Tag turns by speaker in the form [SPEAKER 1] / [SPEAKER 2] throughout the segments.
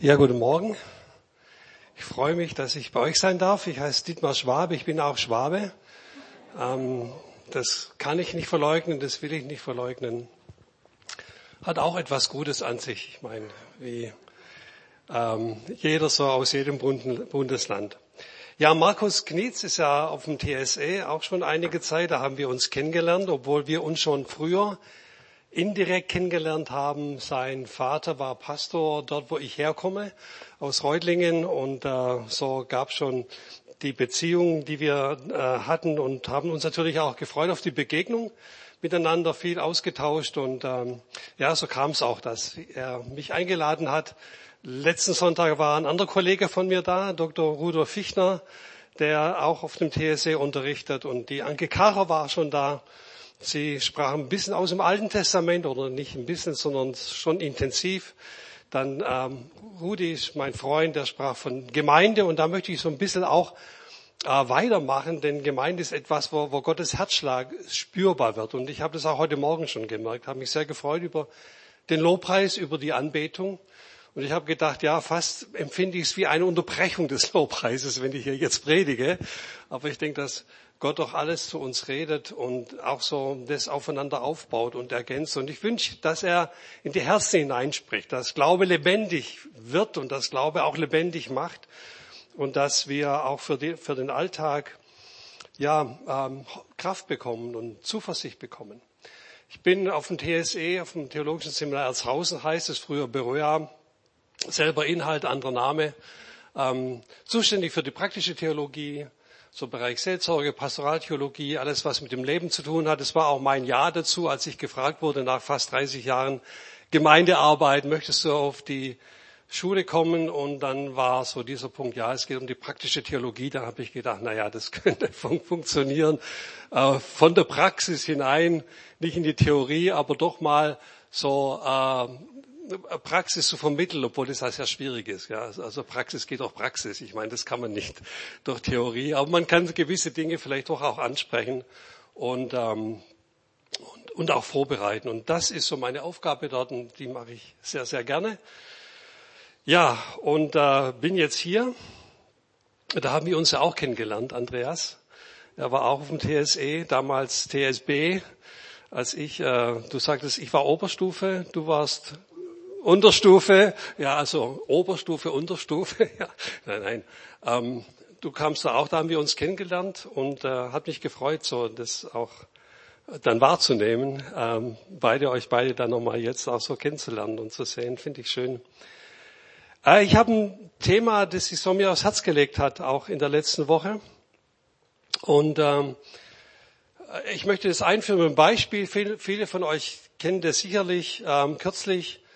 [SPEAKER 1] Ja, guten Morgen. Ich freue mich, dass ich bei euch sein darf. Ich heiße Dietmar Schwabe, ich bin auch Schwabe. Ähm, das kann ich nicht verleugnen, das will ich nicht verleugnen. Hat auch etwas Gutes an sich. Ich meine, wie ähm, jeder so aus jedem Bundesland. Ja, Markus Knietz ist ja auf dem TSE auch schon einige Zeit. Da haben wir uns kennengelernt, obwohl wir uns schon früher indirekt kennengelernt haben. Sein Vater war Pastor dort, wo ich herkomme, aus Reutlingen. Und äh, so gab schon die Beziehung, die wir äh, hatten und haben uns natürlich auch gefreut auf die Begegnung miteinander viel ausgetauscht und ähm, ja, so kam es auch, dass er mich eingeladen hat. Letzten Sonntag war ein anderer Kollege von mir da, Dr. Rudolf Fichtner, der auch auf dem TSE unterrichtet und die Anke Kacher war schon da Sie sprachen ein bisschen aus dem Alten Testament oder nicht ein bisschen, sondern schon intensiv. Dann ähm, Rudi ist mein Freund, der sprach von Gemeinde und da möchte ich so ein bisschen auch äh, weitermachen, denn Gemeinde ist etwas, wo, wo Gottes Herzschlag spürbar wird. Und ich habe das auch heute Morgen schon gemerkt, habe mich sehr gefreut über den Lobpreis, über die Anbetung. Und ich habe gedacht, ja, fast empfinde ich es wie eine Unterbrechung des Lobpreises, wenn ich hier jetzt predige. Aber ich denke, dass Gott doch alles zu uns redet und auch so das aufeinander aufbaut und ergänzt. Und ich wünsche, dass er in die Herzen hineinspricht, dass Glaube lebendig wird und dass Glaube auch lebendig macht und dass wir auch für, die, für den Alltag ja, ähm, Kraft bekommen und Zuversicht bekommen. Ich bin auf dem TSE, auf dem Theologischen Seminar Erzhausen, heißt es früher Beröa, selber Inhalt, anderer Name, ähm, zuständig für die praktische Theologie, so Bereich Seelsorge, Pastoraltheologie, alles was mit dem Leben zu tun hat. Es war auch mein Ja dazu, als ich gefragt wurde nach fast 30 Jahren Gemeindearbeit, möchtest du auf die Schule kommen? Und dann war so dieser Punkt, ja, es geht um die praktische Theologie. Da habe ich gedacht, na ja, das könnte fun funktionieren. Äh, von der Praxis hinein, nicht in die Theorie, aber doch mal so äh, Praxis zu vermitteln, obwohl das ja sehr schwierig ist. Ja. Also Praxis geht auch Praxis. Ich meine, das kann man nicht durch Theorie, aber man kann gewisse Dinge vielleicht doch auch ansprechen und, ähm, und, und auch vorbereiten. Und das ist so meine Aufgabe dort und die mache ich sehr, sehr gerne. Ja, und äh, bin jetzt hier. Da haben wir uns ja auch kennengelernt, Andreas. Er war auch auf dem TSE, damals TSB, als ich, äh, du sagtest, ich war Oberstufe, du warst Unterstufe, ja, also Oberstufe, Unterstufe, ja, nein, nein. Ähm, du kamst da auch, da haben wir uns kennengelernt und äh, hat mich gefreut, so das auch dann wahrzunehmen, ähm, beide euch beide dann nochmal jetzt auch so kennenzulernen und zu sehen, finde ich schön. Äh, ich habe ein Thema, das sich so mir aufs Herz gelegt hat, auch in der letzten Woche. Und ähm, ich möchte das einführen mit einem Beispiel. Viele, viele von euch kennen das sicherlich. Ähm, kürzlich äh,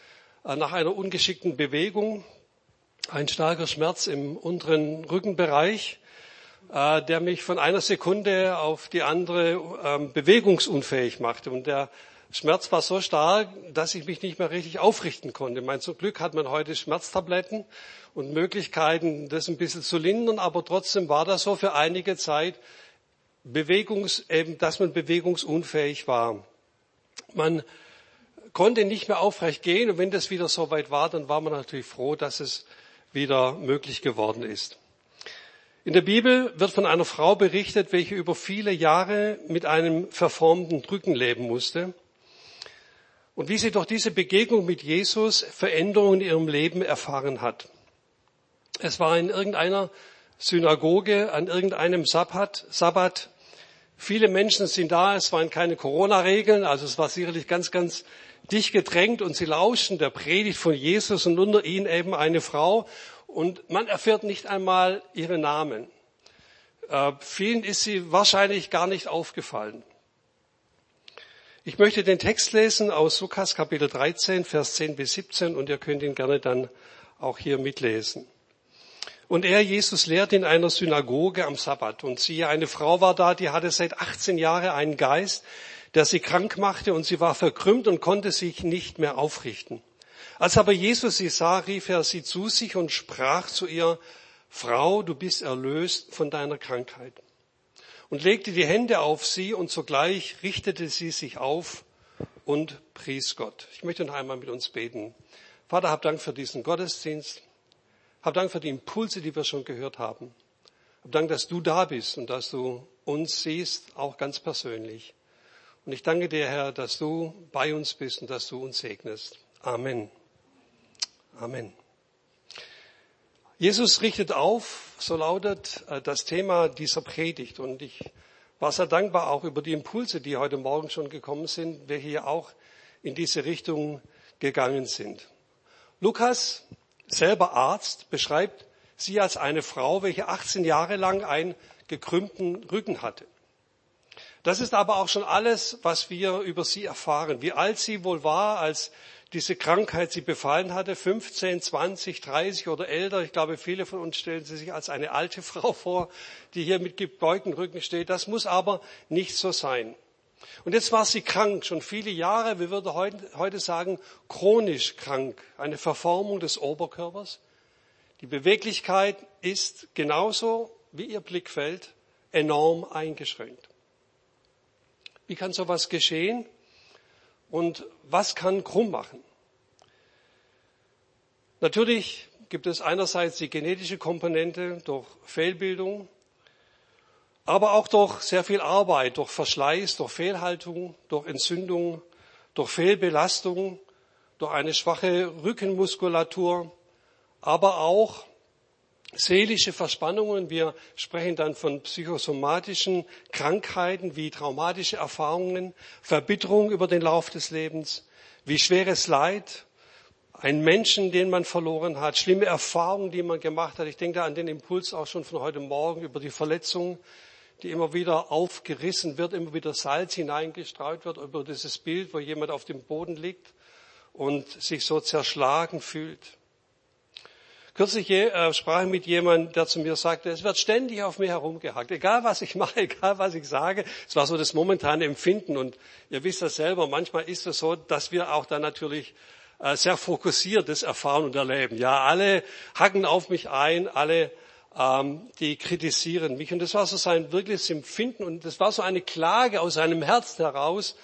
[SPEAKER 1] nach einer ungeschickten Bewegung, ein starker Schmerz im unteren Rückenbereich, äh, der mich von einer Sekunde auf die andere ähm, bewegungsunfähig machte. Und der Schmerz war so stark, dass ich mich nicht mehr richtig aufrichten konnte. Mein, zum Glück hat man heute Schmerztabletten und Möglichkeiten, das ein bisschen zu lindern, aber trotzdem war das so für einige Zeit, Bewegungs, eben, dass man bewegungsunfähig war. Man konnte nicht mehr aufrecht gehen. Und wenn das wieder so weit war, dann war man natürlich froh, dass es wieder möglich geworden ist. In der Bibel wird von einer Frau berichtet, welche über viele Jahre mit einem verformten Drücken leben musste und wie sie durch diese Begegnung mit Jesus Veränderungen in ihrem Leben erfahren hat. Es war in irgendeiner Synagoge an irgendeinem Sabbat, Sabbat. Viele Menschen sind da, es waren keine Corona-Regeln, also es war sicherlich ganz, ganz dicht gedrängt und sie lauschen der Predigt von Jesus und unter ihnen eben eine Frau und man erfährt nicht einmal ihren Namen. Äh, vielen ist sie wahrscheinlich gar nicht aufgefallen. Ich möchte den Text lesen aus Lukas Kapitel 13, Vers 10 bis 17 und ihr könnt ihn gerne dann auch hier mitlesen. Und er, Jesus, lehrt in einer Synagoge am Sabbat. Und siehe, eine Frau war da, die hatte seit 18 Jahren einen Geist, der sie krank machte und sie war verkrümmt und konnte sich nicht mehr aufrichten. Als aber Jesus sie sah, rief er sie zu sich und sprach zu ihr, Frau, du bist erlöst von deiner Krankheit. Und legte die Hände auf sie und sogleich richtete sie sich auf und pries Gott. Ich möchte noch einmal mit uns beten. Vater, hab Dank für diesen Gottesdienst. Hab Dank für die Impulse, die wir schon gehört haben. Hab Dank, dass du da bist und dass du uns siehst, auch ganz persönlich. Und ich danke dir, Herr, dass du bei uns bist und dass du uns segnest. Amen. Amen. Jesus richtet auf, so lautet äh, das Thema dieser Predigt. Und ich war sehr dankbar auch über die Impulse, die heute Morgen schon gekommen sind, wir hier auch in diese Richtung gegangen sind. Lukas, selber Arzt, beschreibt sie als eine Frau, welche 18 Jahre lang einen gekrümmten Rücken hatte. Das ist aber auch schon alles, was wir über sie erfahren. Wie alt sie wohl war, als diese Krankheit sie befallen hatte, 15, 20, 30 oder älter. Ich glaube, viele von uns stellen sie sich als eine alte Frau vor, die hier mit gebeugten Rücken steht. Das muss aber nicht so sein. Und jetzt war sie krank, schon viele Jahre, wir würden heute sagen, chronisch krank, eine Verformung des Oberkörpers. Die Beweglichkeit ist genauso wie ihr Blickfeld enorm eingeschränkt. Wie kann sowas geschehen? Und was kann krumm machen? Natürlich gibt es einerseits die genetische Komponente durch Fehlbildung, aber auch durch sehr viel Arbeit, durch Verschleiß, durch Fehlhaltung, durch Entzündung, durch Fehlbelastung, durch eine schwache Rückenmuskulatur, aber auch seelische Verspannungen. Wir sprechen dann von psychosomatischen Krankheiten wie traumatische Erfahrungen, Verbitterung über den Lauf des Lebens, wie schweres Leid, ein Menschen, den man verloren hat, schlimme Erfahrungen, die man gemacht hat. Ich denke da an den Impuls auch schon von heute Morgen über die Verletzung, die immer wieder aufgerissen wird, immer wieder Salz hineingestreut wird über dieses Bild, wo jemand auf dem Boden liegt und sich so zerschlagen fühlt. Kürzlich äh, sprach ich mit jemandem, der zu mir sagte, es wird ständig auf mir herumgehackt, egal was ich mache, egal was ich sage. Es war so das momentane Empfinden und ihr wisst das selber, manchmal ist es so, dass wir auch dann natürlich äh, sehr fokussiert das erfahren und erleben. Ja, alle hacken auf mich ein, alle ähm, die kritisieren mich. Und das war so sein wirkliches Empfinden und das war so eine Klage aus seinem Herz heraus,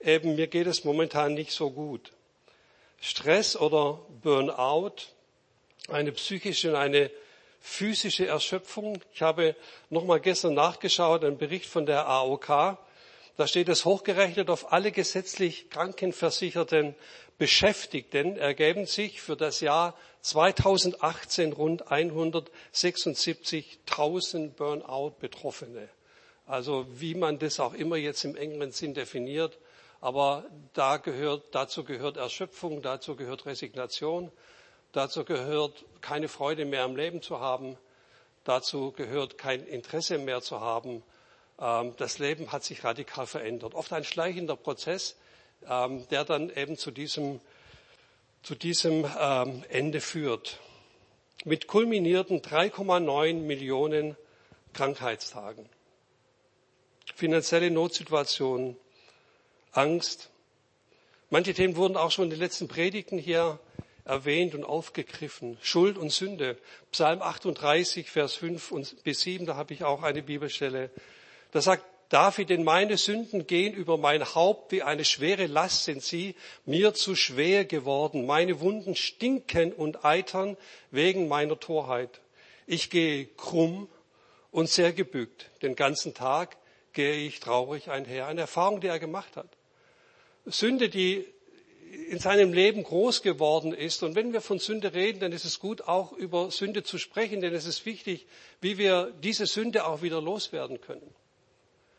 [SPEAKER 1] eben mir geht es momentan nicht so gut. Stress oder Burnout eine psychische und eine physische Erschöpfung. Ich habe nochmal gestern nachgeschaut, einen Bericht von der AOK. Da steht es hochgerechnet auf alle gesetzlich krankenversicherten Beschäftigten ergeben sich für das Jahr 2018 rund 176.000 Burnout-Betroffene. Also wie man das auch immer jetzt im engeren Sinn definiert. Aber da gehört, dazu gehört Erschöpfung, dazu gehört Resignation, Dazu gehört, keine Freude mehr am Leben zu haben. Dazu gehört, kein Interesse mehr zu haben. Ähm, das Leben hat sich radikal verändert. Oft ein schleichender Prozess, ähm, der dann eben zu diesem, zu diesem ähm, Ende führt. Mit kulminierten 3,9 Millionen Krankheitstagen. Finanzielle Notsituationen, Angst. Manche Themen wurden auch schon in den letzten Predigten hier erwähnt und aufgegriffen. Schuld und Sünde. Psalm 38, Vers 5 bis 7, da habe ich auch eine Bibelstelle. Da sagt David, denn meine Sünden gehen über mein Haupt wie eine schwere Last sind sie mir zu schwer geworden. Meine Wunden stinken und eitern wegen meiner Torheit. Ich gehe krumm und sehr gebückt. Den ganzen Tag gehe ich traurig einher. Eine Erfahrung, die er gemacht hat. Sünde, die in seinem Leben groß geworden ist. Und wenn wir von Sünde reden, dann ist es gut, auch über Sünde zu sprechen, denn es ist wichtig, wie wir diese Sünde auch wieder loswerden können.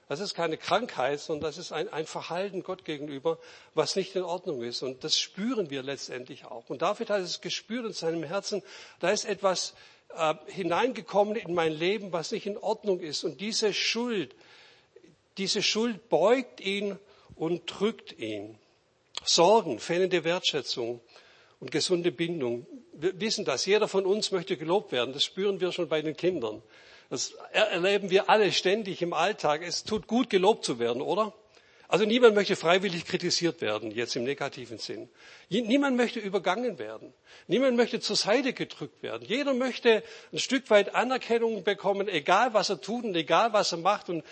[SPEAKER 1] Das ist keine Krankheit, sondern das ist ein, ein Verhalten Gott gegenüber, was nicht in Ordnung ist. Und das spüren wir letztendlich auch. Und David hat es gespürt in seinem Herzen, da ist etwas äh, hineingekommen in mein Leben, was nicht in Ordnung ist. Und diese Schuld, diese Schuld beugt ihn und drückt ihn. Sorgen, fehlende Wertschätzung und gesunde Bindung. Wir wissen das. Jeder von uns möchte gelobt werden. Das spüren wir schon bei den Kindern. Das erleben wir alle ständig im Alltag. Es tut gut, gelobt zu werden, oder? Also niemand möchte freiwillig kritisiert werden, jetzt im negativen Sinn. Niemand möchte übergangen werden. Niemand möchte zur Seite gedrückt werden. Jeder möchte ein Stück weit Anerkennung bekommen, egal was er tut und egal was er macht. Und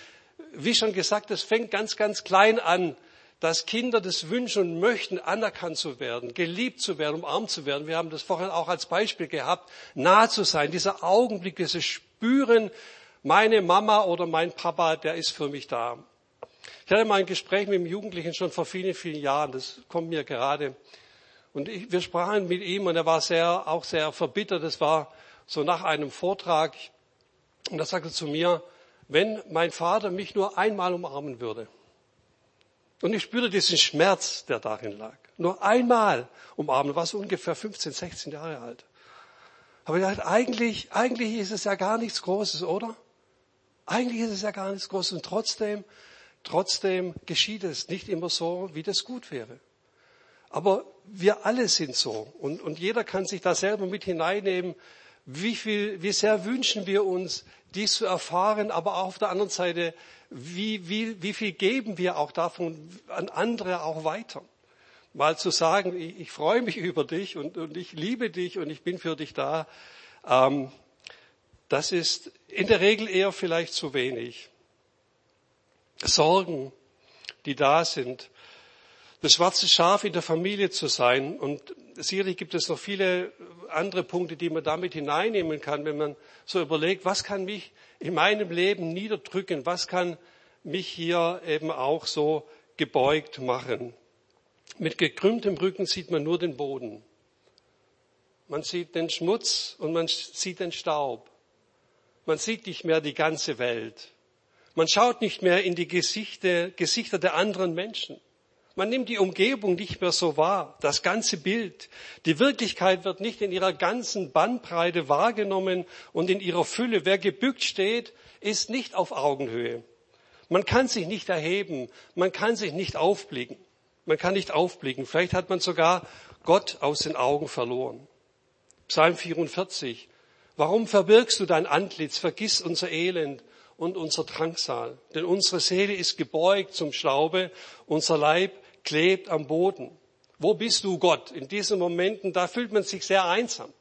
[SPEAKER 1] wie schon gesagt, es fängt ganz, ganz klein an dass Kinder das wünschen und möchten, anerkannt zu werden, geliebt zu werden, umarmt zu werden. Wir haben das vorhin auch als Beispiel gehabt, nah zu sein, dieser Augenblick, dieses Spüren, meine Mama oder mein Papa, der ist für mich da. Ich hatte mal ein Gespräch mit einem Jugendlichen schon vor vielen, vielen Jahren, das kommt mir gerade. Und ich, wir sprachen mit ihm und er war sehr, auch sehr verbittert. Das war so nach einem Vortrag. Und er sagte zu mir, wenn mein Vater mich nur einmal umarmen würde. Und ich spürte diesen Schmerz, der darin lag. Nur einmal umarmen, war so ungefähr 15, 16 Jahre alt. Aber ich dachte, eigentlich, eigentlich ist es ja gar nichts Großes, oder? Eigentlich ist es ja gar nichts Großes. Und trotzdem, trotzdem geschieht es nicht immer so, wie das gut wäre. Aber wir alle sind so. Und, und jeder kann sich da selber mit hineinnehmen, wie viel, wie sehr wünschen wir uns, dies zu erfahren, aber auch auf der anderen Seite, wie, wie, wie viel geben wir auch davon an andere auch weiter? Mal zu sagen, ich, ich freue mich über dich und, und, ich liebe dich und ich bin für dich da, ähm, das ist in der Regel eher vielleicht zu wenig. Sorgen, die da sind, das schwarze Schaf in der Familie zu sein. Und sicherlich gibt es noch viele andere Punkte, die man damit hineinnehmen kann, wenn man so überlegt, was kann mich in meinem Leben niederdrücken, was kann mich hier eben auch so gebeugt machen. Mit gekrümmtem Rücken sieht man nur den Boden. Man sieht den Schmutz und man sieht den Staub. Man sieht nicht mehr die ganze Welt. Man schaut nicht mehr in die Gesichter, Gesichter der anderen Menschen. Man nimmt die Umgebung nicht mehr so wahr, das ganze Bild. Die Wirklichkeit wird nicht in ihrer ganzen Bandbreite wahrgenommen und in ihrer Fülle. Wer gebückt steht, ist nicht auf Augenhöhe. Man kann sich nicht erheben, man kann sich nicht aufblicken. Man kann nicht aufblicken. Vielleicht hat man sogar Gott aus den Augen verloren. Psalm 44. Warum verbirgst du dein Antlitz? Vergiss unser Elend und unser Drangsal. Denn unsere Seele ist gebeugt zum Staube, unser Leib klebt am Boden. Wo bist du, Gott? In diesen Momenten, da fühlt man sich sehr einsam.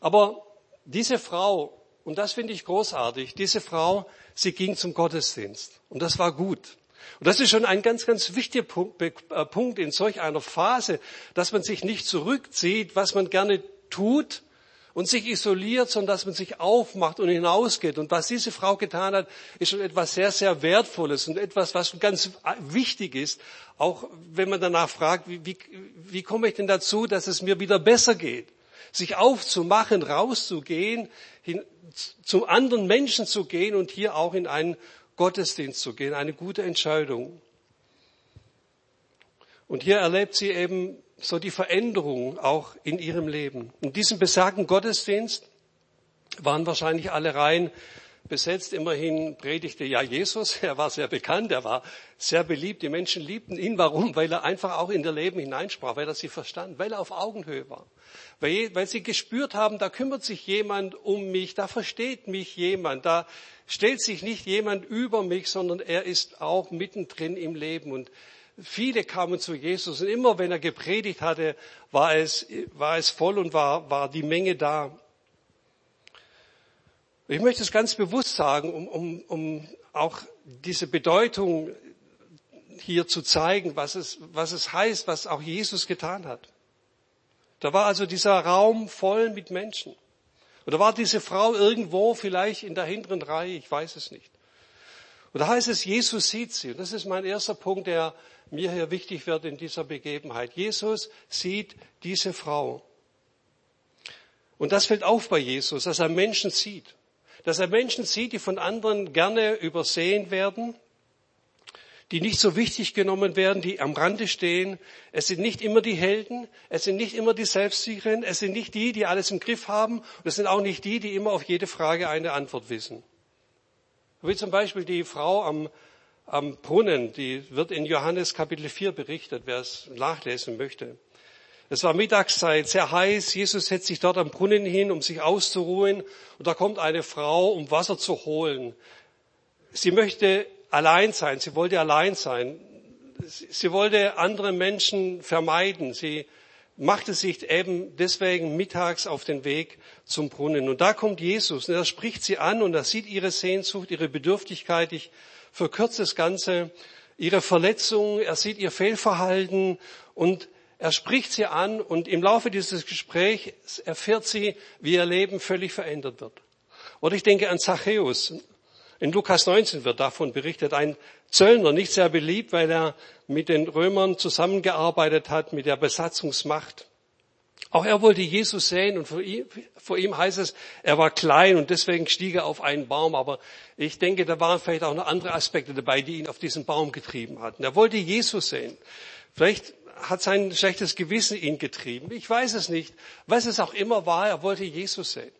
[SPEAKER 1] Aber diese Frau, und das finde ich großartig, diese Frau, sie ging zum Gottesdienst. Und das war gut. Und das ist schon ein ganz, ganz wichtiger Punkt, äh, in solch einer Phase, dass man sich nicht zurückzieht, was man gerne tut, und sich isoliert, sondern dass man sich aufmacht und hinausgeht. Und was diese Frau getan hat, ist schon etwas sehr, sehr Wertvolles und etwas, was ganz wichtig ist. Auch wenn man danach fragt, wie, wie, wie komme ich denn dazu, dass es mir wieder besser geht? Sich aufzumachen, rauszugehen, hin, zu anderen Menschen zu gehen und hier auch in einen Gottesdienst zu gehen. Eine gute Entscheidung. Und hier erlebt sie eben so die Veränderung auch in ihrem Leben. In diesem besagten Gottesdienst waren wahrscheinlich alle Reihen besetzt. Immerhin predigte ja Jesus. Er war sehr bekannt, er war sehr beliebt. Die Menschen liebten ihn. Warum? Weil er einfach auch in ihr Leben hineinsprach, weil er sie verstand, weil er auf Augenhöhe war. Weil, weil sie gespürt haben, da kümmert sich jemand um mich, da versteht mich jemand, da stellt sich nicht jemand über mich, sondern er ist auch mittendrin im Leben. Und Viele kamen zu Jesus und immer wenn er gepredigt hatte, war es, war es voll und war, war die Menge da. Ich möchte es ganz bewusst sagen, um, um, um auch diese Bedeutung hier zu zeigen, was es, was es heißt, was auch Jesus getan hat. Da war also dieser Raum voll mit Menschen. Oder war diese Frau irgendwo vielleicht in der hinteren Reihe? Ich weiß es nicht. Und da heißt es, Jesus sieht sie. Und das ist mein erster Punkt, der mir hier wichtig wird in dieser Begebenheit. Jesus sieht diese Frau. Und das fällt auf bei Jesus, dass er Menschen sieht. Dass er Menschen sieht, die von anderen gerne übersehen werden, die nicht so wichtig genommen werden, die am Rande stehen. Es sind nicht immer die Helden, es sind nicht immer die Selbstsicheren, es sind nicht die, die alles im Griff haben und es sind auch nicht die, die immer auf jede Frage eine Antwort wissen. Wie zum Beispiel die Frau am am Brunnen, die wird in Johannes Kapitel 4 berichtet, wer es nachlesen möchte. Es war Mittagszeit, sehr heiß. Jesus setzt sich dort am Brunnen hin, um sich auszuruhen. Und da kommt eine Frau, um Wasser zu holen. Sie möchte allein sein. Sie wollte allein sein. Sie wollte andere Menschen vermeiden. Sie machte sich eben deswegen mittags auf den Weg zum Brunnen. Und da kommt Jesus und er spricht sie an und er sieht ihre Sehnsucht, ihre Bedürftigkeit. Ich verkürze das Ganze. ihre Verletzungen, er sieht ihr Fehlverhalten und er spricht sie an und im Laufe dieses Gesprächs erfährt sie, wie ihr Leben völlig verändert wird. Oder ich denke an Zachäus. In Lukas 19 wird davon berichtet, ein Zöllner, nicht sehr beliebt, weil er mit den Römern zusammengearbeitet hat, mit der Besatzungsmacht. Auch er wollte Jesus sehen und vor ihm, vor ihm heißt es, er war klein und deswegen stieg er auf einen Baum. Aber ich denke, da waren vielleicht auch noch andere Aspekte dabei, die ihn auf diesen Baum getrieben hatten. Er wollte Jesus sehen. Vielleicht hat sein schlechtes Gewissen ihn getrieben. Ich weiß es nicht. Was es auch immer war, er wollte Jesus sehen.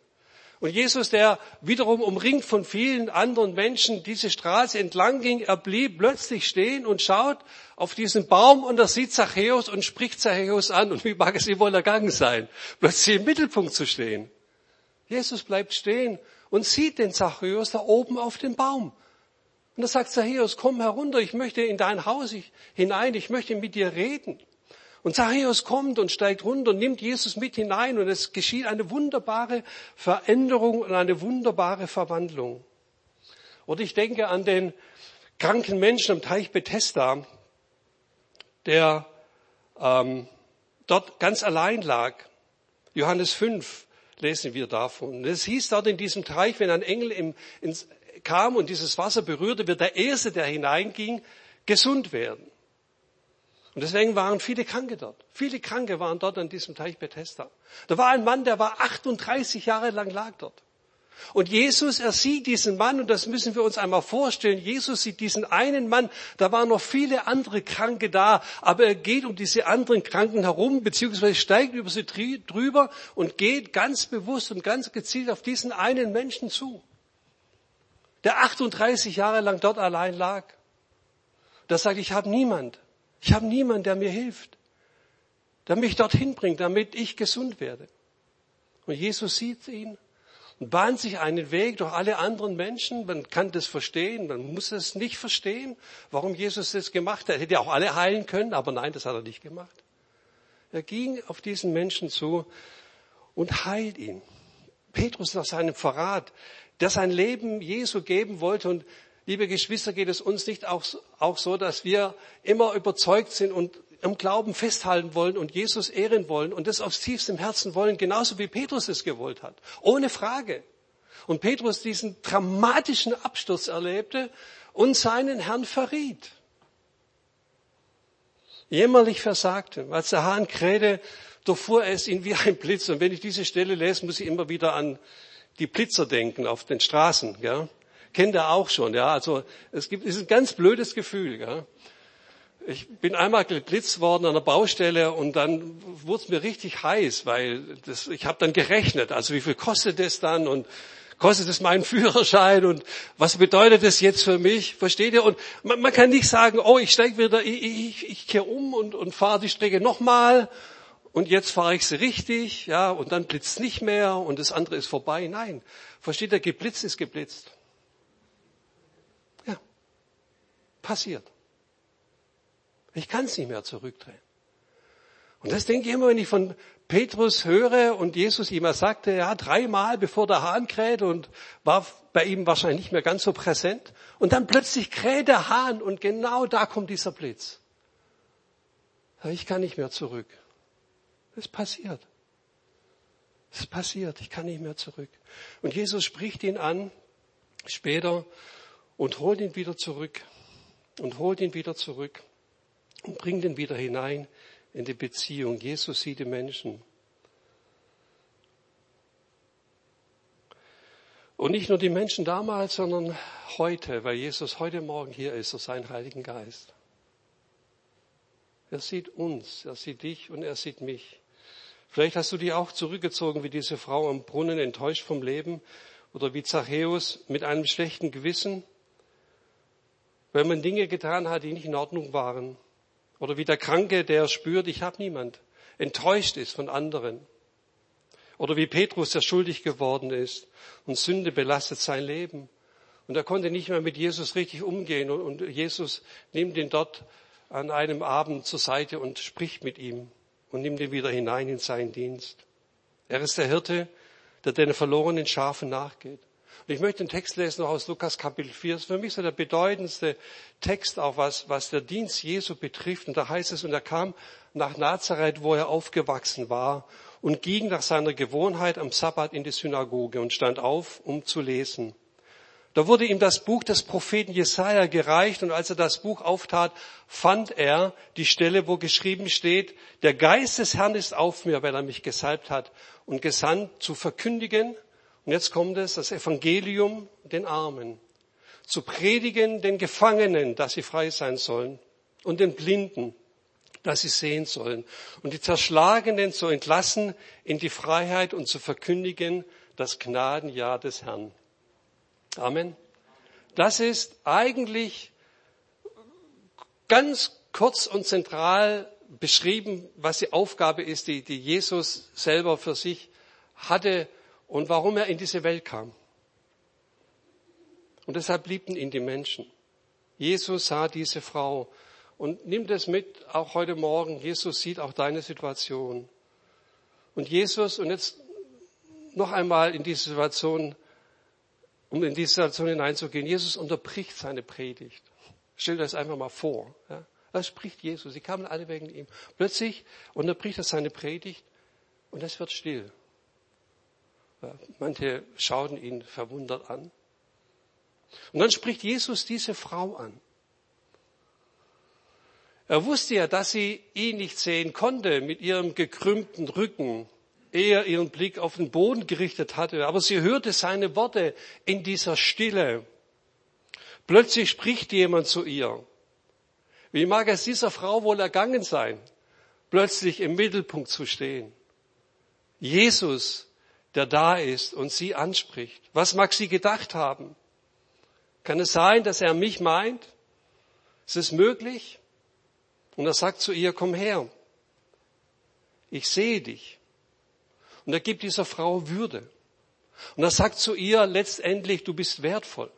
[SPEAKER 1] Und Jesus, der wiederum umringt von vielen anderen Menschen diese Straße entlang ging, er blieb plötzlich stehen und schaut auf diesen Baum und er sieht Zachäus und spricht Zachäus an. Und wie mag es ihm wohl ergangen sein, plötzlich im Mittelpunkt zu stehen? Jesus bleibt stehen und sieht den Zachäus da oben auf dem Baum. Und er sagt Zachäus, komm herunter, ich möchte in dein Haus hinein, ich möchte mit dir reden. Und Zachäus kommt und steigt runter und nimmt Jesus mit hinein und es geschieht eine wunderbare Veränderung und eine wunderbare Verwandlung. Oder ich denke an den kranken Menschen am Teich Bethesda, der ähm, dort ganz allein lag. Johannes 5 lesen wir davon. Es hieß dort in diesem Teich, wenn ein Engel im, ins, kam und dieses Wasser berührte, wird der Erste, der hineinging, gesund werden. Und deswegen waren viele Kranke dort. Viele Kranke waren dort an diesem Teich Bethesda. Da war ein Mann, der war 38 Jahre lang lag dort. Und Jesus, er sieht diesen Mann, und das müssen wir uns einmal vorstellen. Jesus sieht diesen einen Mann, da waren noch viele andere Kranke da, aber er geht um diese anderen Kranken herum, beziehungsweise steigt über sie drüber und geht ganz bewusst und ganz gezielt auf diesen einen Menschen zu, der 38 Jahre lang dort allein lag. Da sagt, ich habe niemand, ich habe niemanden, der mir hilft, der mich dorthin bringt, damit ich gesund werde. Und Jesus sieht ihn und bahnt sich einen Weg durch alle anderen Menschen. Man kann das verstehen, man muss es nicht verstehen, warum Jesus das gemacht hat. Er hätte auch alle heilen können, aber nein, das hat er nicht gemacht. Er ging auf diesen Menschen zu und heilt ihn. Petrus nach seinem Verrat, der sein Leben Jesu geben wollte und Liebe Geschwister, geht es uns nicht auch, auch so, dass wir immer überzeugt sind und im Glauben festhalten wollen und Jesus ehren wollen und das aus tiefstem Herzen wollen, genauso wie Petrus es gewollt hat. Ohne Frage. Und Petrus diesen dramatischen Absturz erlebte und seinen Herrn verriet. Jämmerlich versagte. Als der Hahn krähte, durchfuhr es ihn wie ein Blitz. Und wenn ich diese Stelle lese, muss ich immer wieder an die Blitzer denken auf den Straßen. Ja? Kennt er auch schon. Ja, also es gibt, es ist ein ganz blödes Gefühl. Ja. Ich bin einmal geblitzt worden an der Baustelle und dann wurde es mir richtig heiß, weil das, ich habe dann gerechnet, also wie viel kostet das dann und kostet es meinen Führerschein und was bedeutet das jetzt für mich? Versteht ihr? Und man, man kann nicht sagen, oh, ich steige wieder, ich, ich, ich kehre um und, und fahre die Strecke nochmal und jetzt fahre ich sie richtig, ja, und dann blitzt nicht mehr und das andere ist vorbei. Nein, versteht ihr? Geblitzt ist geblitzt. Passiert. Ich kann es nicht mehr zurückdrehen. Und das denke ich immer, wenn ich von Petrus höre und Jesus ihm sagte, ja, dreimal bevor der Hahn kräht und war bei ihm wahrscheinlich nicht mehr ganz so präsent. Und dann plötzlich kräht der Hahn und genau da kommt dieser Blitz. Ich kann nicht mehr zurück. Es passiert. Es passiert. Ich kann nicht mehr zurück. Und Jesus spricht ihn an später und holt ihn wieder zurück und holt ihn wieder zurück und bringt ihn wieder hinein in die Beziehung. Jesus sieht die Menschen. Und nicht nur die Menschen damals, sondern heute, weil Jesus heute Morgen hier ist, durch seinen Heiligen Geist. Er sieht uns, er sieht dich und er sieht mich. Vielleicht hast du dich auch zurückgezogen wie diese Frau am Brunnen, enttäuscht vom Leben oder wie Zachäus mit einem schlechten Gewissen wenn man Dinge getan hat, die nicht in Ordnung waren. Oder wie der Kranke, der spürt, ich habe niemand, enttäuscht ist von anderen. Oder wie Petrus, der schuldig geworden ist und Sünde belastet sein Leben. Und er konnte nicht mehr mit Jesus richtig umgehen. Und Jesus nimmt ihn dort an einem Abend zur Seite und spricht mit ihm und nimmt ihn wieder hinein in seinen Dienst. Er ist der Hirte, der den verlorenen Schafen nachgeht. Und ich möchte den Text lesen noch aus Lukas Kapitel 4. Das ist für mich so der bedeutendste Text auch, was, was der Dienst Jesu betrifft. Und da heißt es, und er kam nach Nazareth, wo er aufgewachsen war, und ging nach seiner Gewohnheit am Sabbat in die Synagoge und stand auf, um zu lesen. Da wurde ihm das Buch des Propheten Jesaja gereicht und als er das Buch auftat, fand er die Stelle, wo geschrieben steht, der Geist des Herrn ist auf mir, weil er mich gesalbt hat und gesandt zu verkündigen. Und jetzt kommt es, das Evangelium den Armen, zu predigen den Gefangenen, dass sie frei sein sollen und den Blinden, dass sie sehen sollen und die Zerschlagenen zu entlassen in die Freiheit und zu verkündigen das Gnadenjahr des Herrn. Amen. Das ist eigentlich ganz kurz und zentral beschrieben, was die Aufgabe ist, die, die Jesus selber für sich hatte und warum er in diese Welt kam. Und deshalb liebten ihn die Menschen. Jesus sah diese Frau und nimmt es mit, auch heute Morgen. Jesus sieht auch deine Situation. Und Jesus, und jetzt noch einmal in diese Situation um in die Situation hineinzugehen. Jesus unterbricht seine Predigt. Stell dir das einfach mal vor. Ja. Da spricht Jesus. Sie kamen alle wegen ihm. Plötzlich unterbricht er seine Predigt und es wird still. Manche schauen ihn verwundert an. Und dann spricht Jesus diese Frau an. Er wusste ja, dass sie ihn nicht sehen konnte mit ihrem gekrümmten Rücken eher ihren Blick auf den Boden gerichtet hatte. Aber sie hörte seine Worte in dieser Stille. Plötzlich spricht jemand zu ihr. Wie mag es dieser Frau wohl ergangen sein, plötzlich im Mittelpunkt zu stehen? Jesus, der da ist und sie anspricht. Was mag sie gedacht haben? Kann es sein, dass er mich meint? Ist es möglich? Und er sagt zu ihr, komm her. Ich sehe dich. Und er gibt dieser Frau Würde. Und er sagt zu ihr letztendlich, du bist wertvoll.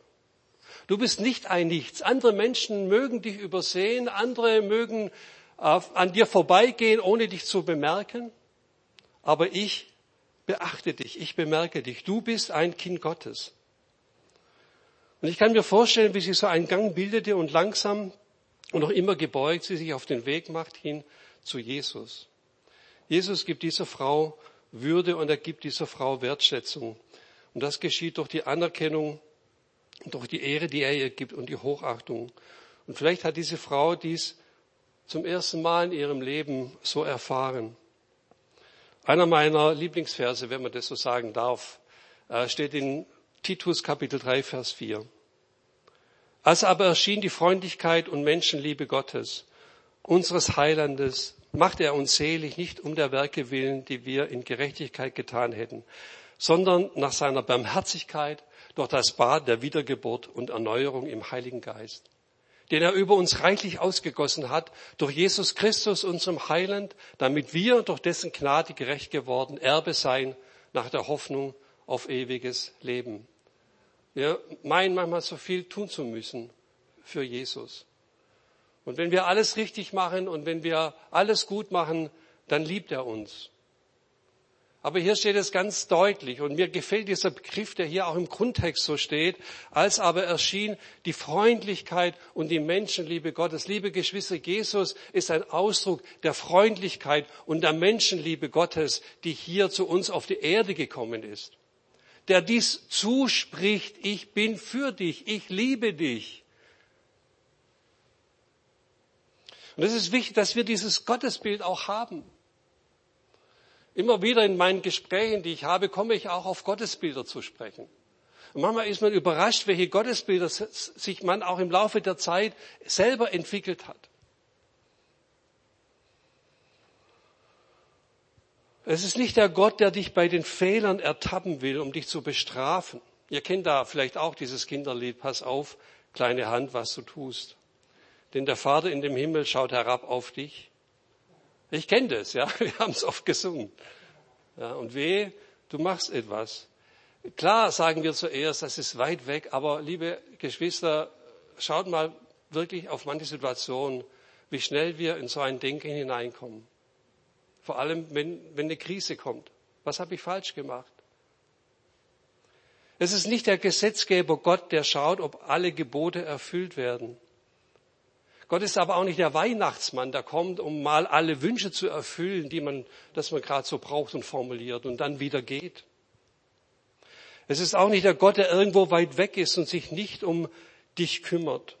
[SPEAKER 1] Du bist nicht ein Nichts. Andere Menschen mögen dich übersehen, andere mögen äh, an dir vorbeigehen, ohne dich zu bemerken. Aber ich beachte dich, ich bemerke dich. Du bist ein Kind Gottes. Und ich kann mir vorstellen, wie sie so einen Gang bildete und langsam und noch immer gebeugt sie sich auf den Weg macht hin zu Jesus. Jesus gibt dieser Frau würde und er gibt dieser Frau Wertschätzung. Und das geschieht durch die Anerkennung, durch die Ehre, die er ihr gibt und die Hochachtung. Und vielleicht hat diese Frau dies zum ersten Mal in ihrem Leben so erfahren. Einer meiner Lieblingsverse, wenn man das so sagen darf, äh, steht in Titus Kapitel 3, Vers 4. Als aber erschien die Freundlichkeit und Menschenliebe Gottes, unseres Heilandes, macht er uns selig, nicht um der Werke willen, die wir in Gerechtigkeit getan hätten, sondern nach seiner Barmherzigkeit durch das Bad der Wiedergeburt und Erneuerung im Heiligen Geist, den er über uns reichlich ausgegossen hat, durch Jesus Christus, unserem Heiland, damit wir durch dessen Gnade gerecht geworden Erbe sein nach der Hoffnung auf ewiges Leben. Wir meinen manchmal so viel tun zu müssen für Jesus. Und wenn wir alles richtig machen und wenn wir alles gut machen, dann liebt er uns. Aber hier steht es ganz deutlich und mir gefällt dieser Begriff, der hier auch im Grundtext so steht, als aber erschien die Freundlichkeit und die Menschenliebe Gottes. Liebe Geschwister, Jesus ist ein Ausdruck der Freundlichkeit und der Menschenliebe Gottes, die hier zu uns auf die Erde gekommen ist. Der dies zuspricht, ich bin für dich, ich liebe dich. Und es ist wichtig, dass wir dieses Gottesbild auch haben. Immer wieder in meinen Gesprächen, die ich habe, komme ich auch auf Gottesbilder zu sprechen. Und manchmal ist man überrascht, welche Gottesbilder sich man auch im Laufe der Zeit selber entwickelt hat. Es ist nicht der Gott, der dich bei den Fehlern ertappen will, um dich zu bestrafen. Ihr kennt da vielleicht auch dieses Kinderlied, pass auf, kleine Hand, was du tust denn der Vater in dem Himmel schaut herab auf dich. Ich kenne das, ja, wir haben es oft gesungen. Ja, und weh, du machst etwas. Klar sagen wir zuerst, das ist weit weg, aber liebe Geschwister, schaut mal wirklich auf manche Situationen, wie schnell wir in so ein Denken hineinkommen. Vor allem, wenn, wenn eine Krise kommt. Was habe ich falsch gemacht? Es ist nicht der Gesetzgeber Gott, der schaut, ob alle Gebote erfüllt werden. Gott ist aber auch nicht der Weihnachtsmann, der kommt, um mal alle Wünsche zu erfüllen, die man, das man gerade so braucht und formuliert und dann wieder geht. Es ist auch nicht der Gott, der irgendwo weit weg ist und sich nicht um dich kümmert.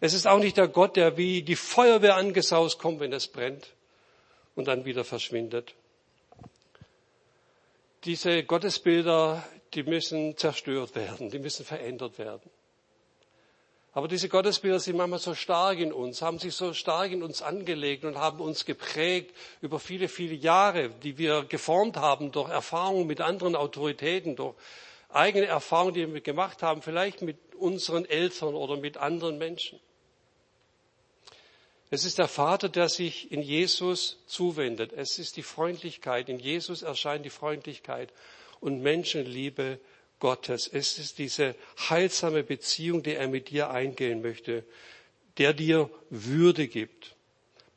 [SPEAKER 1] Es ist auch nicht der Gott, der wie die Feuerwehr angesaust kommt, wenn es brennt und dann wieder verschwindet. Diese Gottesbilder, die müssen zerstört werden, die müssen verändert werden. Aber diese Gottesbilder sind manchmal so stark in uns, haben sich so stark in uns angelegt und haben uns geprägt über viele, viele Jahre, die wir geformt haben durch Erfahrungen mit anderen Autoritäten, durch eigene Erfahrungen, die wir gemacht haben, vielleicht mit unseren Eltern oder mit anderen Menschen. Es ist der Vater, der sich in Jesus zuwendet. Es ist die Freundlichkeit. In Jesus erscheint die Freundlichkeit und Menschenliebe Gottes. Es ist diese heilsame Beziehung, die er mit dir eingehen möchte, der dir Würde gibt.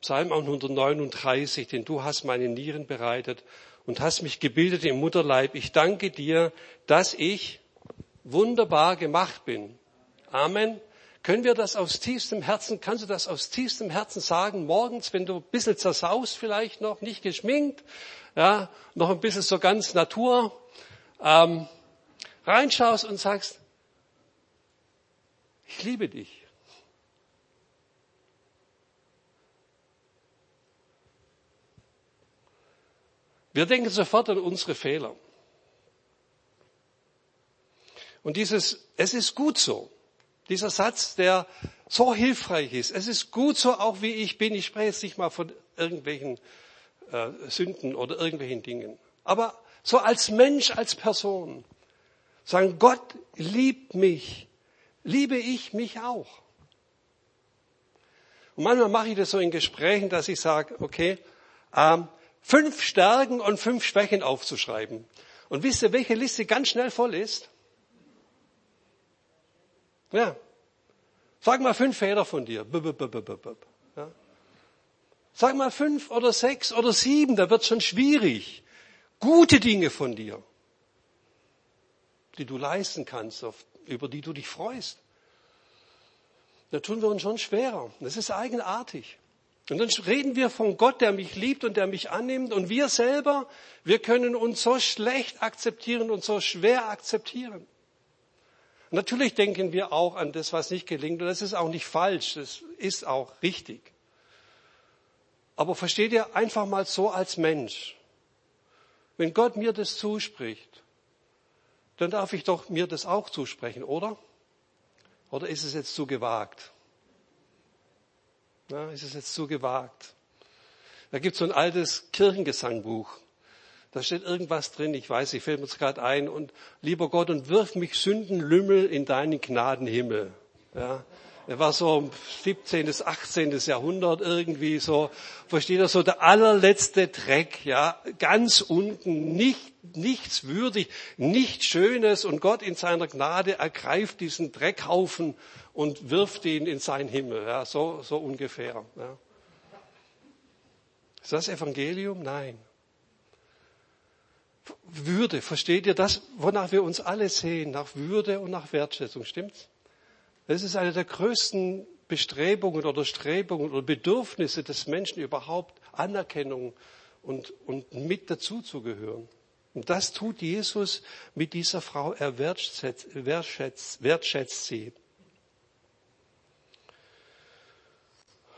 [SPEAKER 1] Psalm 139, denn du hast meine Nieren bereitet und hast mich gebildet im Mutterleib. Ich danke dir, dass ich wunderbar gemacht bin. Amen. Können wir das aus tiefstem Herzen, kannst du das aus tiefstem Herzen sagen, morgens, wenn du ein bisschen zersaust vielleicht noch, nicht geschminkt, ja, noch ein bisschen so ganz Natur, ähm, reinschaust und sagst, ich liebe dich. Wir denken sofort an unsere Fehler. Und dieses, es ist gut so. Dieser Satz, der so hilfreich ist. Es ist gut so, auch wie ich bin. Ich spreche jetzt nicht mal von irgendwelchen äh, Sünden oder irgendwelchen Dingen. Aber so als Mensch, als Person. Sagen, Gott liebt mich, liebe ich mich auch. Und manchmal mache ich das so in Gesprächen, dass ich sage, okay, ähm, fünf Stärken und fünf Schwächen aufzuschreiben. Und wisst ihr, welche Liste ganz schnell voll ist? Ja. Sag mal fünf Fehler von dir. Ja. Sag mal fünf oder sechs oder sieben, da wird schon schwierig. Gute Dinge von dir die du leisten kannst, über die du dich freust. Da tun wir uns schon schwerer. Das ist eigenartig. Und dann reden wir von Gott, der mich liebt und der mich annimmt. Und wir selber, wir können uns so schlecht akzeptieren und so schwer akzeptieren. Natürlich denken wir auch an das, was nicht gelingt. Und das ist auch nicht falsch. Das ist auch richtig. Aber versteht ihr einfach mal so als Mensch. Wenn Gott mir das zuspricht, dann darf ich doch mir das auch zusprechen, oder? Oder ist es jetzt zu gewagt? Ja, ist es jetzt zu gewagt? Da gibt es so ein altes Kirchengesangbuch. Da steht irgendwas drin, ich weiß, ich fällt mir es gerade ein. Und lieber Gott, und wirf mich Sündenlümmel in deinen Gnadenhimmel. Ja, er war so 17. bis 18. Jahrhundert irgendwie so, versteht er, so der allerletzte Dreck, ja, ganz unten, nicht, nichts würdig, nichts Schönes und Gott in seiner Gnade ergreift diesen Dreckhaufen und wirft ihn in seinen Himmel, ja, so, so ungefähr, ja. Ist das Evangelium? Nein. Würde, versteht ihr das, wonach wir uns alle sehen, nach Würde und nach Wertschätzung, stimmt's? Das ist eine der größten Bestrebungen oder Strebungen oder Bedürfnisse des Menschen überhaupt, Anerkennung und, und mit dazuzugehören. Und das tut Jesus mit dieser Frau. Er wertschätzt, wertschätzt, wertschätzt sie.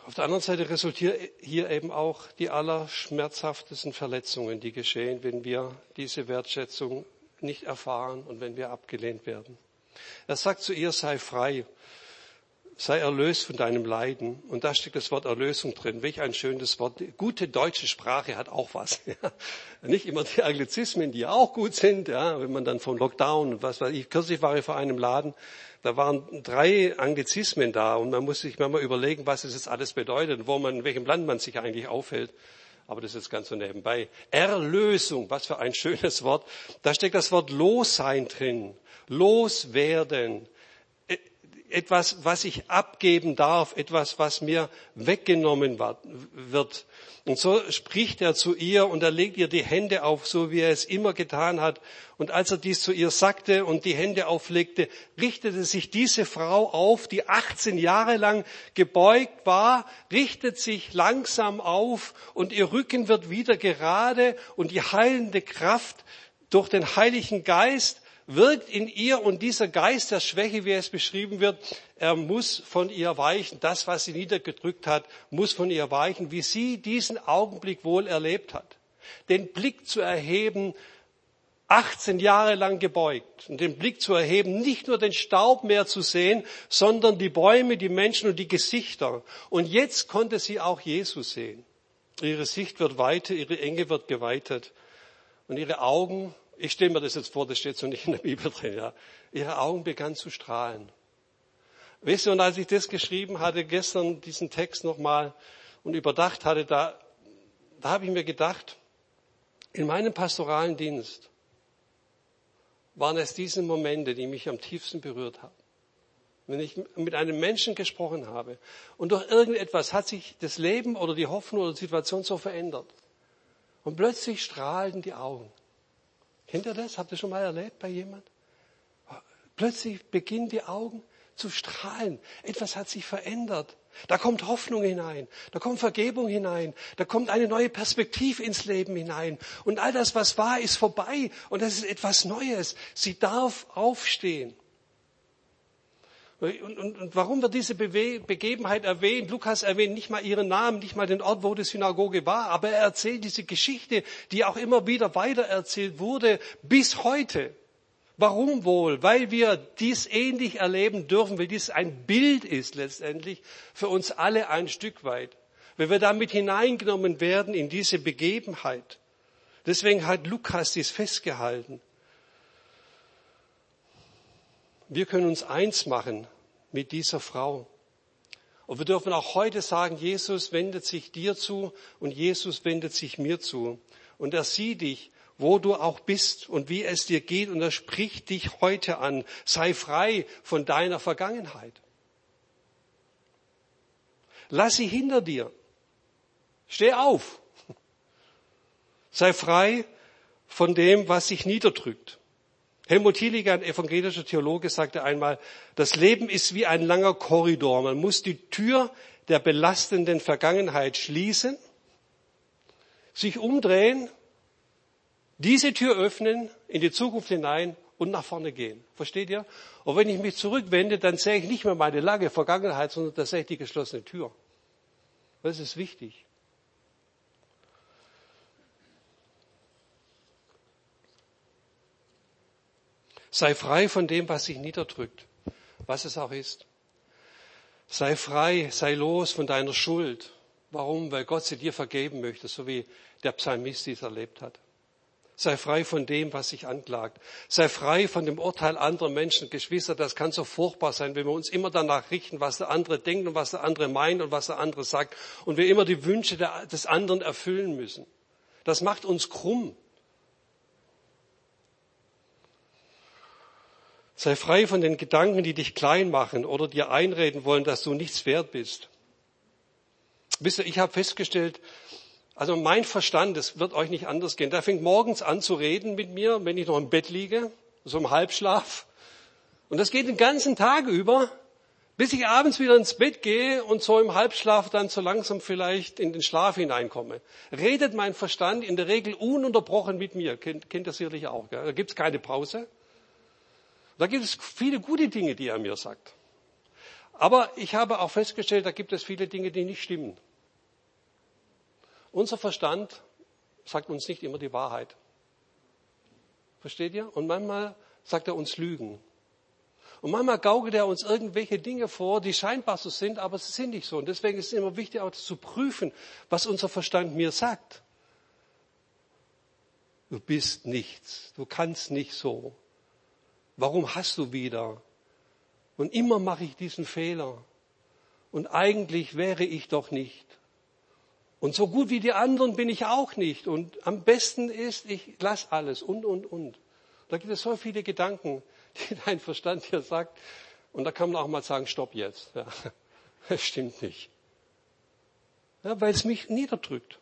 [SPEAKER 1] Auf der anderen Seite resultieren hier eben auch die allerschmerzhaftesten Verletzungen, die geschehen, wenn wir diese Wertschätzung nicht erfahren und wenn wir abgelehnt werden. Er sagt zu ihr, sei frei sei erlöst von deinem Leiden. Und da steckt das Wort Erlösung drin. Welch ein schönes Wort. Gute deutsche Sprache hat auch was. Ja. Nicht immer die Anglizismen, die auch gut sind, ja, wenn man dann vom Lockdown und was weiß ich. Kürzlich war ich vor einem Laden, da waren drei Anglizismen da und man muss sich mal überlegen, was es jetzt alles bedeutet, wo man, in welchem Land man sich eigentlich aufhält. Aber das ist ganz so nebenbei. Erlösung, was für ein schönes Wort. Da steckt das Wort Lossein drin. Loswerden etwas, was ich abgeben darf, etwas, was mir weggenommen wird. Und so spricht er zu ihr und er legt ihr die Hände auf, so wie er es immer getan hat. Und als er dies zu ihr sagte und die Hände auflegte, richtete sich diese Frau auf, die 18 Jahre lang gebeugt war, richtet sich langsam auf und ihr Rücken wird wieder gerade und die heilende Kraft durch den Heiligen Geist wirkt in ihr und dieser Geist der Schwäche, wie es beschrieben wird, er muss von ihr weichen. Das, was sie niedergedrückt hat, muss von ihr weichen, wie sie diesen Augenblick wohl erlebt hat. Den Blick zu erheben, 18 Jahre lang gebeugt und den Blick zu erheben, nicht nur den Staub mehr zu sehen, sondern die Bäume, die Menschen und die Gesichter. Und jetzt konnte sie auch Jesus sehen. Ihre Sicht wird weiter, ihre Enge wird geweitet und ihre Augen ich stelle mir das jetzt vor, das steht so nicht in der Bibel drin, ja. Ihre Augen begannen zu strahlen. Wisst ihr, und als ich das geschrieben hatte, gestern diesen Text nochmal und überdacht hatte, da, da habe ich mir gedacht, in meinem pastoralen Dienst waren es diese Momente, die mich am tiefsten berührt haben. Wenn ich mit einem Menschen gesprochen habe und durch irgendetwas hat sich das Leben oder die Hoffnung oder die Situation so verändert. Und plötzlich strahlten die Augen. Kennt ihr das? Habt ihr schon mal erlebt bei jemand? Plötzlich beginnen die Augen zu strahlen. Etwas hat sich verändert. Da kommt Hoffnung hinein, da kommt Vergebung hinein, da kommt eine neue Perspektive ins Leben hinein. Und all das, was war, ist vorbei und das ist etwas Neues. Sie darf aufstehen. Und, und, und warum wird diese Begebenheit erwähnt? Lukas erwähnt nicht mal ihren Namen, nicht mal den Ort, wo die Synagoge war, aber er erzählt diese Geschichte, die auch immer wieder weitererzählt wurde, bis heute. Warum wohl? Weil wir dies ähnlich erleben dürfen, weil dies ein Bild ist letztendlich für uns alle ein Stück weit. Weil wir damit hineingenommen werden in diese Begebenheit. Deswegen hat Lukas dies festgehalten. Wir können uns eins machen mit dieser Frau. Und wir dürfen auch heute sagen, Jesus wendet sich dir zu und Jesus wendet sich mir zu. Und er sieht dich, wo du auch bist und wie es dir geht und er spricht dich heute an. Sei frei von deiner Vergangenheit. Lass sie hinter dir. Steh auf. Sei frei von dem, was sich niederdrückt. Helmut Hieliger, ein evangelischer Theologe, sagte einmal, das Leben ist wie ein langer Korridor. Man muss die Tür der belastenden Vergangenheit schließen, sich umdrehen, diese Tür öffnen, in die Zukunft hinein und nach vorne gehen. Versteht ihr? Und wenn ich mich zurückwende, dann sehe ich nicht mehr meine lange Vergangenheit, sondern da sehe ich die geschlossene Tür. Das ist wichtig. Sei frei von dem, was sich niederdrückt, was es auch ist. Sei frei, sei los von deiner Schuld. Warum? Weil Gott sie dir vergeben möchte, so wie der Psalmist dies erlebt hat. Sei frei von dem, was sich anklagt. Sei frei von dem Urteil anderer Menschen. Geschwister, das kann so furchtbar sein, wenn wir uns immer danach richten, was der andere denkt und was der andere meint und was der andere sagt und wir immer die Wünsche des anderen erfüllen müssen. Das macht uns krumm. Sei frei von den Gedanken, die dich klein machen oder dir einreden wollen, dass du nichts wert bist. Wisst ihr, ich habe festgestellt, also mein Verstand, es wird euch nicht anders gehen, der fängt morgens an zu reden mit mir, wenn ich noch im Bett liege, so im Halbschlaf. Und das geht den ganzen Tag über, bis ich abends wieder ins Bett gehe und so im Halbschlaf dann so langsam vielleicht in den Schlaf hineinkomme. Redet mein Verstand in der Regel ununterbrochen mit mir. Kennt, kennt ihr sicherlich auch. Gell? Da gibt's keine Pause. Da gibt es viele gute Dinge, die er mir sagt. Aber ich habe auch festgestellt, da gibt es viele Dinge, die nicht stimmen. Unser Verstand sagt uns nicht immer die Wahrheit. Versteht ihr? Und manchmal sagt er uns Lügen. Und manchmal gaukelt er uns irgendwelche Dinge vor, die scheinbar so sind, aber sie sind nicht so. Und deswegen ist es immer wichtig, auch zu prüfen, was unser Verstand mir sagt. Du bist nichts. Du kannst nicht so. Warum hast du wieder? Und immer mache ich diesen Fehler. Und eigentlich wäre ich doch nicht. Und so gut wie die anderen bin ich auch nicht. Und am besten ist, ich lass alles und, und, und. Da gibt es so viele Gedanken, die dein Verstand dir sagt. Und da kann man auch mal sagen, stopp jetzt. Ja, das stimmt nicht. Ja, weil es mich niederdrückt.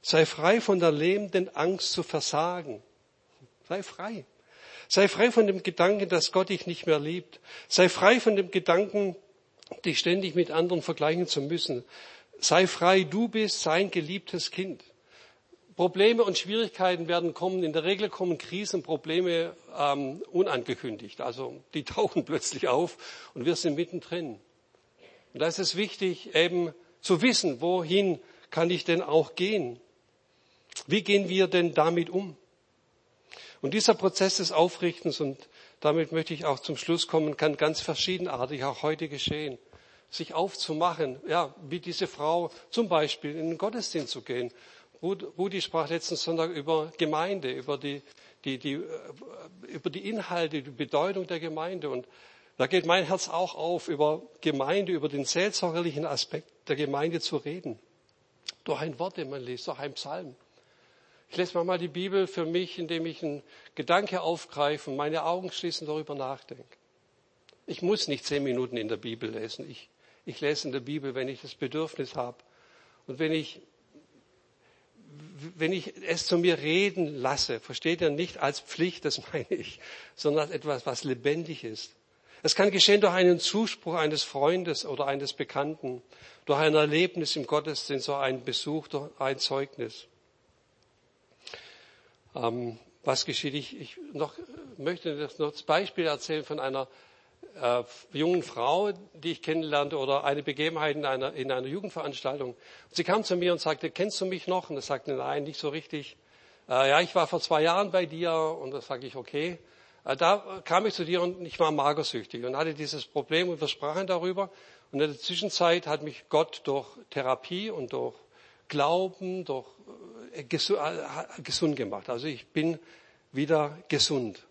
[SPEAKER 1] Sei frei von der lähmenden Angst zu versagen. Sei frei. Sei frei von dem Gedanken, dass Gott dich nicht mehr liebt. Sei frei von dem Gedanken, dich ständig mit anderen vergleichen zu müssen. Sei frei, du bist sein geliebtes Kind. Probleme und Schwierigkeiten werden kommen. In der Regel kommen Krisenprobleme ähm, unangekündigt. Also die tauchen plötzlich auf und wir sind mittendrin. Und da ist es wichtig, eben zu wissen, wohin kann ich denn auch gehen? Wie gehen wir denn damit um? Und dieser Prozess des Aufrichtens, und damit möchte ich auch zum Schluss kommen, kann ganz verschiedenartig auch heute geschehen. Sich aufzumachen, ja, wie diese Frau zum Beispiel in den Gottesdienst zu gehen Rudi sprach letzten Sonntag über Gemeinde, über die, die, die, äh, über die Inhalte, die Bedeutung der Gemeinde. Und da geht mein Herz auch auf, über Gemeinde, über den seelsorgerlichen Aspekt der Gemeinde zu reden. Durch ein Wort, den man liest, durch ein Psalm. Ich lese manchmal die Bibel für mich, indem ich einen Gedanke aufgreife und meine Augen schließen, darüber nachdenke. Ich muss nicht zehn Minuten in der Bibel lesen. Ich, ich lese in der Bibel, wenn ich das Bedürfnis habe. Und wenn ich wenn ich es zu mir reden lasse, versteht ihr nicht als Pflicht, das meine ich, sondern als etwas, was lebendig ist. Es kann geschehen durch einen Zuspruch eines Freundes oder eines Bekannten, durch ein Erlebnis im Gottesdienst, durch einen Besuch, durch ein Zeugnis. Ähm, was geschieht? Ich, ich noch, möchte noch das Beispiel erzählen von einer äh, jungen Frau, die ich kennenlernte, oder eine Begebenheit in einer, in einer Jugendveranstaltung. Sie kam zu mir und sagte, kennst du mich noch? Und ich sagte, nein, nicht so richtig. Äh, ja, ich war vor zwei Jahren bei dir. Und da sage ich, okay. Äh, da kam ich zu dir und ich war magersüchtig und hatte dieses Problem und wir sprachen darüber. Und in der Zwischenzeit hat mich Gott durch Therapie und durch Glauben, durch äh, äh, gesund gemacht. Also ich bin wieder gesund.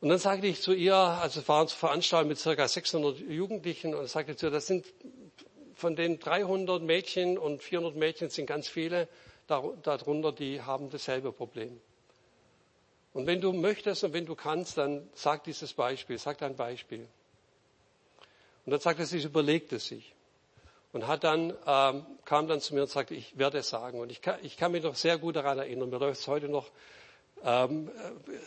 [SPEAKER 1] Und dann sagte ich zu ihr, also es waren Veranstaltungen mit circa 600 Jugendlichen, und sagte zu ihr, das sind von den 300 Mädchen und 400 Mädchen sind ganz viele darunter, die haben dasselbe Problem. Und wenn du möchtest und wenn du kannst, dann sag dieses Beispiel, sag dein Beispiel. Und dann sagte sie, überlegte sich und hat dann ähm, kam dann zu mir und sagte, ich werde es sagen. Und ich kann, ich kann mich noch sehr gut daran erinnern. Mir läuft es heute noch ähm,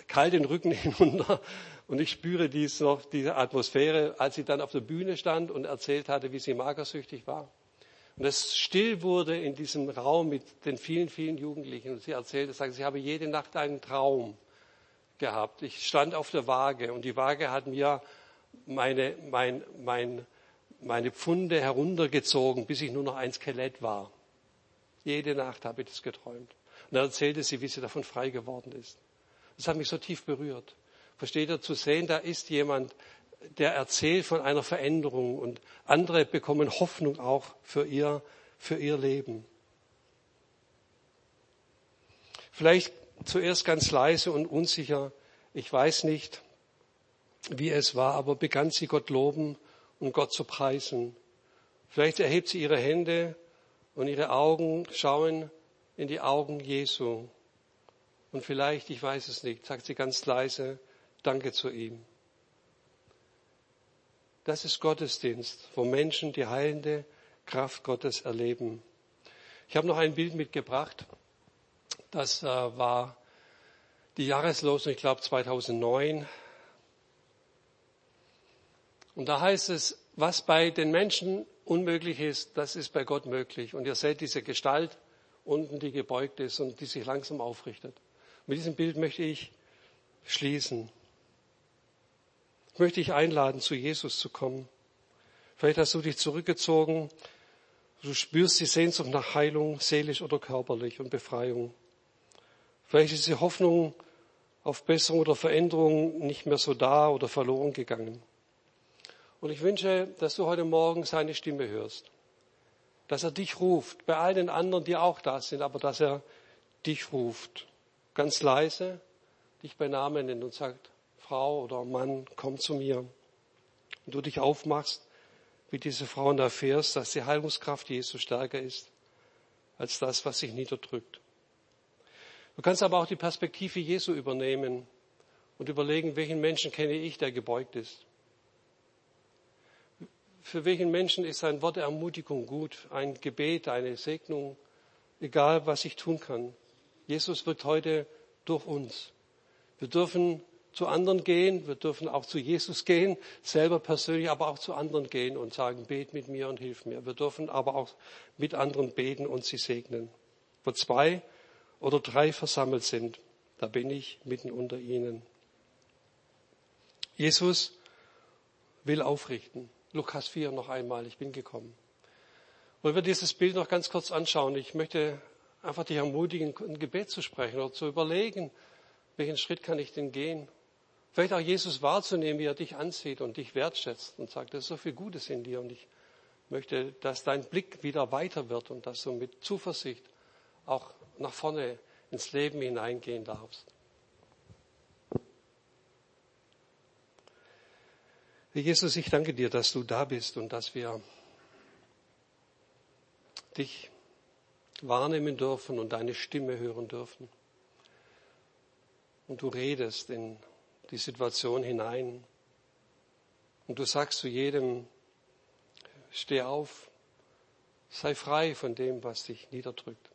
[SPEAKER 1] kalt den Rücken hinunter und ich spüre dies noch, diese Atmosphäre, als sie dann auf der Bühne stand und erzählt hatte, wie sie magersüchtig war. Und es still wurde in diesem Raum mit den vielen, vielen Jugendlichen. Und sie erzählte, sagte, sie habe jede Nacht einen Traum gehabt. Ich stand auf der Waage und die Waage hat mir meine, mein, mein, meine Pfunde heruntergezogen, bis ich nur noch ein Skelett war. Jede Nacht habe ich das geträumt. Und dann erzählte sie, wie sie davon frei geworden ist. Das hat mich so tief berührt. Versteht ihr, zu sehen, da ist jemand, der erzählt von einer Veränderung und andere bekommen Hoffnung auch für ihr, für ihr Leben. Vielleicht zuerst ganz leise und unsicher. Ich weiß nicht, wie es war, aber begann sie Gott loben und Gott zu preisen. Vielleicht erhebt sie ihre Hände und ihre Augen schauen in die Augen Jesu. Und vielleicht, ich weiß es nicht, sagt sie ganz leise, Danke zu ihm. Das ist Gottesdienst, wo Menschen die heilende Kraft Gottes erleben. Ich habe noch ein Bild mitgebracht. Das äh, war die Jahreslosung, ich glaube 2009. Und da heißt es, was bei den Menschen unmöglich ist, das ist bei Gott möglich. Und ihr seht diese Gestalt unten, die gebeugt ist und die sich langsam aufrichtet. Mit diesem Bild möchte ich schließen. Ich möchte dich einladen, zu Jesus zu kommen. Vielleicht hast du dich zurückgezogen. Du spürst die Sehnsucht nach Heilung, seelisch oder körperlich und Befreiung. Vielleicht ist die Hoffnung auf Besserung oder Veränderung nicht mehr so da oder verloren gegangen. Und ich wünsche, dass du heute Morgen seine Stimme hörst dass er dich ruft, bei all den anderen, die auch da sind, aber dass er dich ruft, ganz leise, dich bei Namen nennt und sagt, Frau oder Mann, komm zu mir. Und du dich aufmachst, wie diese Frau und erfährst, dass die Heilungskraft Jesu stärker ist als das, was sich niederdrückt. Du kannst aber auch die Perspektive Jesu übernehmen und überlegen, welchen Menschen kenne ich, der gebeugt ist. Für welchen Menschen ist ein Wort Ermutigung gut, ein Gebet, eine Segnung, egal was ich tun kann. Jesus wirkt heute durch uns. Wir dürfen zu anderen gehen, wir dürfen auch zu Jesus gehen, selber persönlich, aber auch zu anderen gehen und sagen, bet mit mir und hilf mir. Wir dürfen aber auch mit anderen beten und sie segnen. Wo zwei oder drei versammelt sind, da bin ich mitten unter ihnen. Jesus will aufrichten. Lukas 4 noch einmal, ich bin gekommen. Wollen wir dieses Bild noch ganz kurz anschauen? Ich möchte einfach dich ermutigen, ein Gebet zu sprechen oder zu überlegen, welchen Schritt kann ich denn gehen? Vielleicht auch Jesus wahrzunehmen, wie er dich ansieht und dich wertschätzt und sagt, es ist so viel Gutes in dir und ich möchte, dass dein Blick wieder weiter wird und dass du mit Zuversicht auch nach vorne ins Leben hineingehen darfst. Jesus, ich danke dir, dass du da bist und dass wir dich wahrnehmen dürfen und deine Stimme hören dürfen. Und du redest in die Situation hinein. Und du sagst zu jedem, steh auf, sei frei von dem, was dich niederdrückt.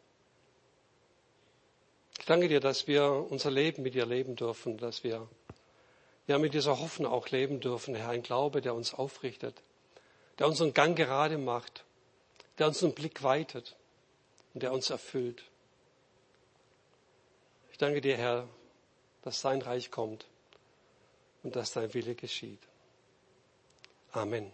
[SPEAKER 1] Ich danke dir, dass wir unser Leben mit dir leben dürfen, dass wir ja mit dieser Hoffnung auch leben dürfen, Herr, ein Glaube, der uns aufrichtet, der unseren Gang gerade macht, der unseren Blick weitet und der uns erfüllt. Ich danke dir, Herr, dass dein Reich kommt und dass dein Wille geschieht. Amen.